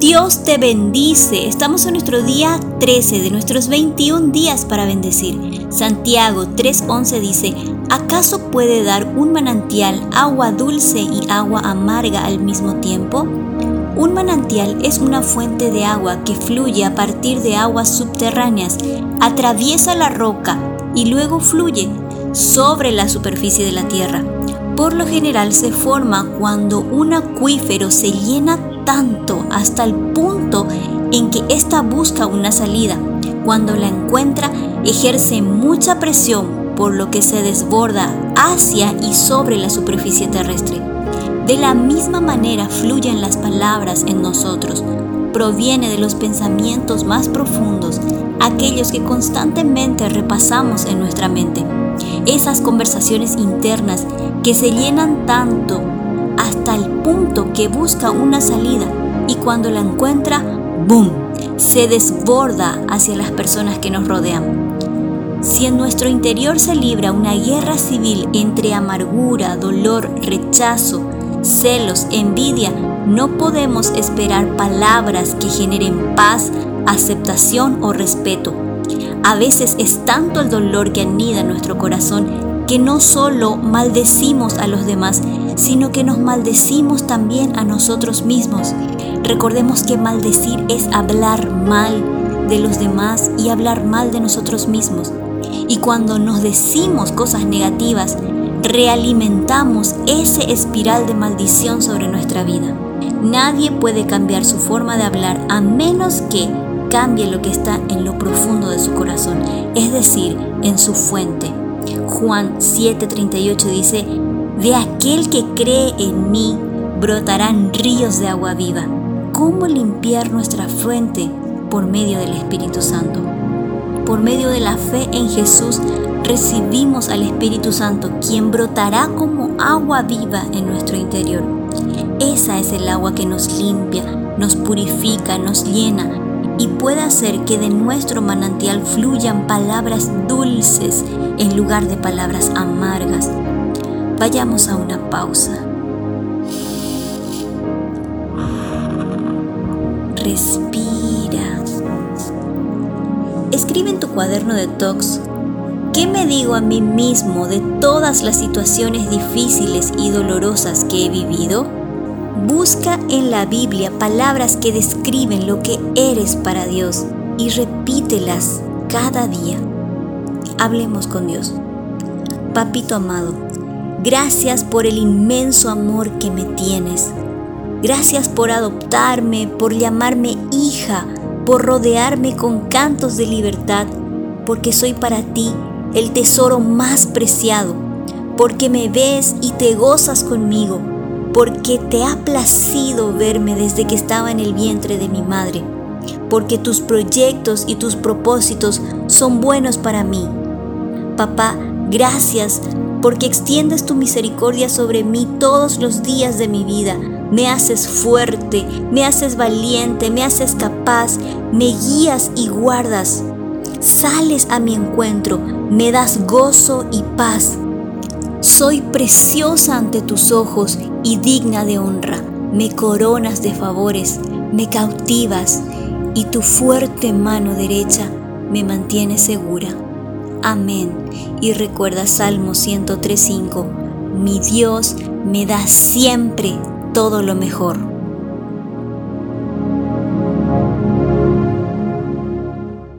Dios te bendice. Estamos en nuestro día 13 de nuestros 21 días para bendecir. Santiago 3:11 dice, ¿acaso puede dar un manantial agua dulce y agua amarga al mismo tiempo? Un manantial es una fuente de agua que fluye a partir de aguas subterráneas, atraviesa la roca y luego fluye sobre la superficie de la tierra. Por lo general se forma cuando un acuífero se llena tanto hasta el punto en que ésta busca una salida. Cuando la encuentra, ejerce mucha presión por lo que se desborda hacia y sobre la superficie terrestre. De la misma manera fluyen las palabras en nosotros. Proviene de los pensamientos más profundos, aquellos que constantemente repasamos en nuestra mente. Esas conversaciones internas que se llenan tanto hasta el punto que busca una salida y cuando la encuentra, ¡boom!, se desborda hacia las personas que nos rodean. Si en nuestro interior se libra una guerra civil entre amargura, dolor, rechazo, celos, envidia, no podemos esperar palabras que generen paz, aceptación o respeto. A veces es tanto el dolor que anida en nuestro corazón que no solo maldecimos a los demás, sino que nos maldecimos también a nosotros mismos. Recordemos que maldecir es hablar mal de los demás y hablar mal de nosotros mismos. Y cuando nos decimos cosas negativas, realimentamos ese espiral de maldición sobre nuestra vida. Nadie puede cambiar su forma de hablar a menos que cambie lo que está en lo profundo de su corazón, es decir, en su fuente. Juan 7:38 dice, de aquel que cree en mí brotarán ríos de agua viva. ¿Cómo limpiar nuestra fuente? Por medio del Espíritu Santo. Por medio de la fe en Jesús recibimos al Espíritu Santo, quien brotará como agua viva en nuestro interior. Esa es el agua que nos limpia, nos purifica, nos llena y puede hacer que de nuestro manantial fluyan palabras dulces en lugar de palabras amargas Vayamos a una pausa. Respira. Escribe en tu cuaderno de tox ¿Qué me digo a mí mismo de todas las situaciones difíciles y dolorosas que he vivido? Busca en la Biblia palabras que describen lo que eres para Dios y repítelas cada día. Hablemos con Dios. Papito amado, Gracias por el inmenso amor que me tienes. Gracias por adoptarme, por llamarme hija, por rodearme con cantos de libertad, porque soy para ti el tesoro más preciado, porque me ves y te gozas conmigo, porque te ha placido verme desde que estaba en el vientre de mi madre, porque tus proyectos y tus propósitos son buenos para mí. Papá, gracias porque extiendes tu misericordia sobre mí todos los días de mi vida. Me haces fuerte, me haces valiente, me haces capaz, me guías y guardas. Sales a mi encuentro, me das gozo y paz. Soy preciosa ante tus ojos y digna de honra. Me coronas de favores, me cautivas y tu fuerte mano derecha me mantiene segura. Amén. Y recuerda Salmo 103.5, mi Dios me da siempre todo lo mejor.